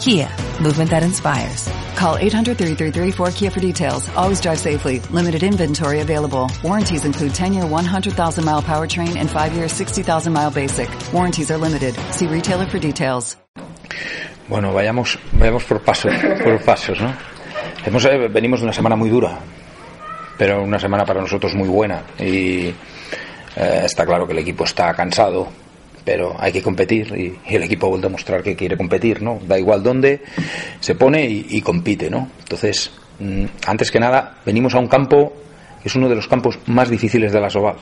Kia, movement that inspires. Call 800-3334-KIA for details. Always drive safely. Limited inventory available. Warranties include 10-year 100,000-mile powertrain and 5-year 60,000-mile basic. Warranties are limited. See retailer for details. Bueno, vayamos, vayamos por pasos, por pasos, ¿no? Hemos, eh, venimos de una semana muy dura, pero una semana para nosotros muy buena y eh, está claro que el equipo está cansado, pero hay que competir y, el equipo vuelve a mostrar que quiere competir, ¿no? Da igual dónde se pone y, compite, ¿no? Entonces, mmm, antes que nada, venimos a un campo que es uno de los campos más difíciles de la Soval.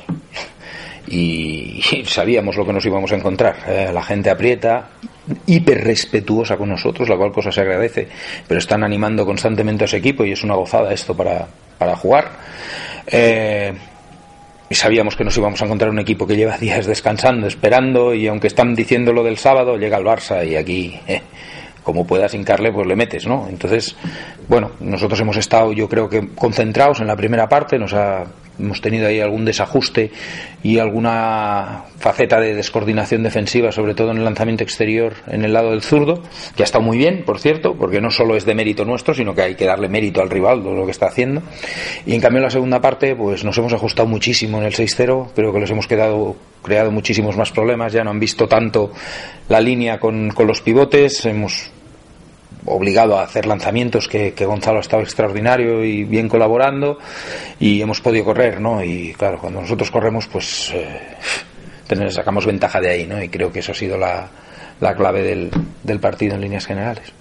Y, sabíamos lo que nos íbamos a encontrar. Eh, la gente aprieta, hiper respetuosa con nosotros, la cual cosa se agradece, pero están animando constantemente a ese equipo y es una gozada esto para, para jugar. Eh, sabíamos que nos íbamos a encontrar un equipo que lleva días descansando, esperando, y aunque están diciendo lo del sábado, llega el Barça y aquí, eh, como puedas hincarle, pues le metes, ¿no? Entonces, bueno, nosotros hemos estado, yo creo que concentrados en la primera parte, nos ha, hemos tenido ahí algún desajuste y alguna faceta de descoordinación defensiva, sobre todo en el lanzamiento exterior en el lado del zurdo, que ha estado muy bien, por cierto, porque no solo es de mérito nuestro, sino que hay que darle mérito al rival de lo que está haciendo. Y en cambio en la segunda parte, pues nos hemos ajustado muchísimo en el 6-0, creo que les hemos quedado creado muchísimos más problemas, ya no han visto tanto la línea con, con los pivotes, hemos obligado a hacer lanzamientos que, Gonzalo ha estado extraordinario y bien colaborando y hemos podido correr, ¿no? Y claro, cuando nosotros corremos, pues eh, sacamos ventaja de ahí, ¿no? Y creo que eso ha sido la, la clave del, del, partido en líneas generales.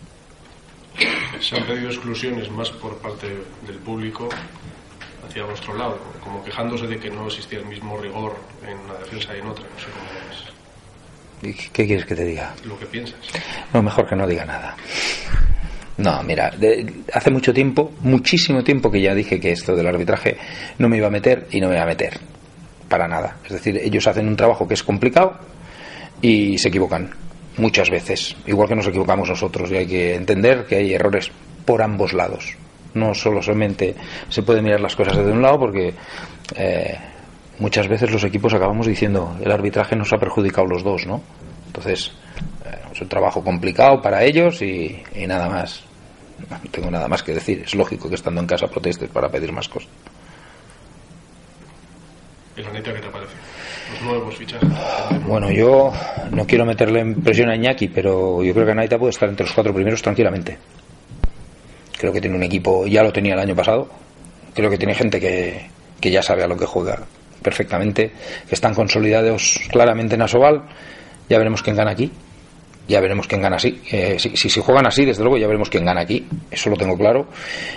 Se han pedido exclusiones más por parte del público hacia vuestro lado, como quejándose de que no existía el mismo rigor en una defensa y en otra. No sé cómo es. ¿Qué quieres que te diga? Lo que piensas. No, mejor que no diga nada. No, mira, de, hace mucho tiempo, muchísimo tiempo que ya dije que esto del arbitraje no me iba a meter y no me iba a meter. Para nada. Es decir, ellos hacen un trabajo que es complicado y se equivocan. Muchas veces. Igual que nos equivocamos nosotros. Y hay que entender que hay errores por ambos lados. No solo solamente se puede mirar las cosas desde un lado porque eh, muchas veces los equipos acabamos diciendo el arbitraje nos ha perjudicado los dos, ¿no? Entonces, eh, es un trabajo complicado para ellos y, y, nada más. No tengo nada más que decir. Es lógico que estando en casa protestes para pedir más cosas. ¿Y la neta qué te parece? Los nuevos fichajes. Bueno, yo no quiero meterle en presión a Iñaki, pero yo creo que Naita puede estar entre los cuatro primeros tranquilamente. Creo que tiene un equipo, ya lo tenía el año pasado. Creo que tiene gente que, que ya sabe a lo que juega perfectamente, que están consolidados claramente en Asobal. Ya veremos quién gana aquí. Ya veremos quién gana así. Eh, si, si, juegan así, desde luego ya veremos quién gana aquí. Eso lo tengo claro.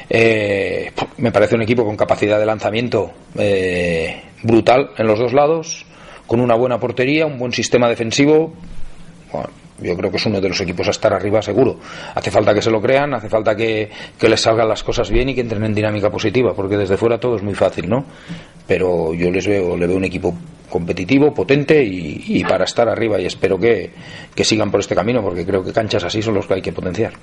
Eh, me parece un equipo con capacidad de lanzamiento eh, brutal en los dos lados, con una buena portería, un buen sistema defensivo. Bueno, yo creo que es uno de los equipos a estar arriba seguro. Hace falta que se lo crean, hace falta que, que, les salgan las cosas bien y que entren en dinámica positiva, porque desde fuera todo es muy fácil, ¿no? Pero yo les veo, le veo un equipo competitivo, potente y, para estar arriba y espero que, que sigan por este camino, porque creo que canchas así son los que hay que potenciar.